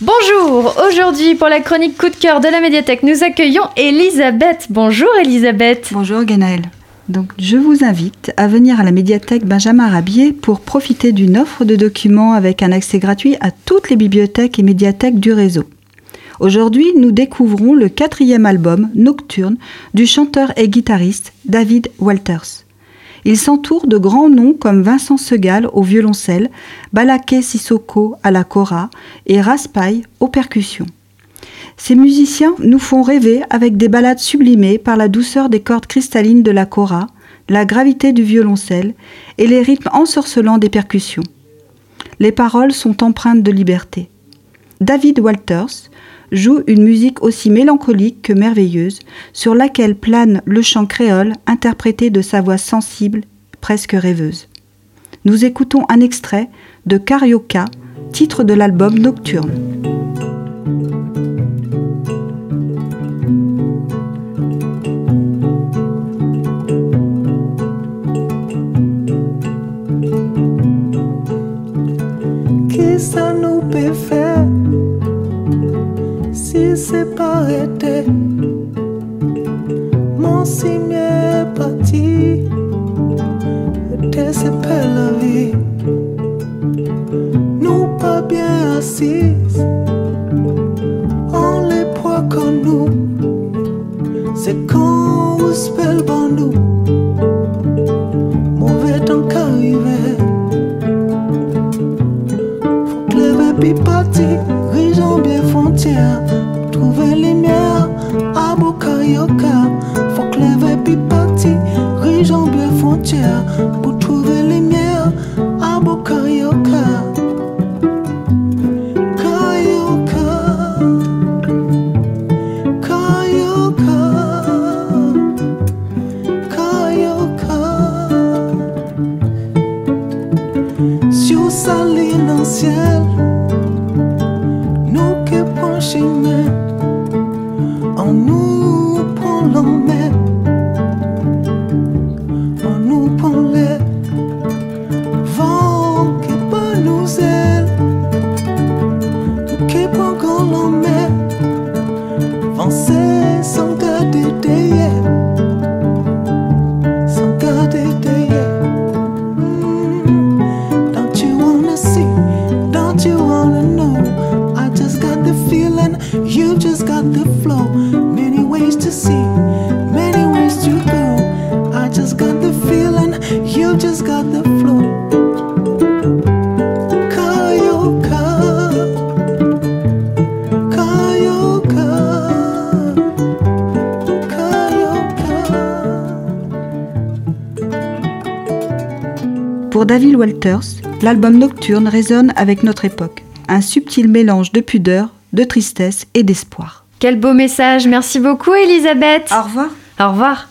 Bonjour, aujourd'hui pour la chronique coup de cœur de la médiathèque, nous accueillons Elisabeth. Bonjour Elisabeth. Bonjour Ganaël. Donc, je vous invite à venir à la médiathèque Benjamin Rabier pour profiter d'une offre de documents avec un accès gratuit à toutes les bibliothèques et médiathèques du réseau. Aujourd'hui, nous découvrons le quatrième album, Nocturne, du chanteur et guitariste David Walters. Il s'entoure de grands noms comme Vincent Segal au violoncelle, Balaké Sissoko à la kora et Raspail aux percussions. Ces musiciens nous font rêver avec des ballades sublimées par la douceur des cordes cristallines de la kora, la gravité du violoncelle et les rythmes ensorcelants des percussions. Les paroles sont empreintes de liberté. David Walters joue une musique aussi mélancolique que merveilleuse, sur laquelle plane le chant créole interprété de sa voix sensible, presque rêveuse. Nous écoutons un extrait de Carioca, titre de l'album Nocturne. C'est pas été mon signe est parti. C'est pas la vie. Nous pas bien assises. On les poids comme nous c'est quand vous spell nous. Mauvais temps qu'arriver faut que lever puis partir Rigeons bien frontière Trouver lumière à Bokayoka Faut que lever puis partir Rigeons bien frontière Pour trouver lumière à Bokayoka en ciel Nous qui prend chemin On nous feeling, you just got the flow. Many ways to see, many ways to go. I just got the feeling, you just got the flow. Pour David Walters, l'album Nocturne résonne avec notre époque. Un subtil mélange de pudeur, de tristesse et d'espoir. Quel beau message, merci beaucoup Elisabeth. Au revoir. Au revoir.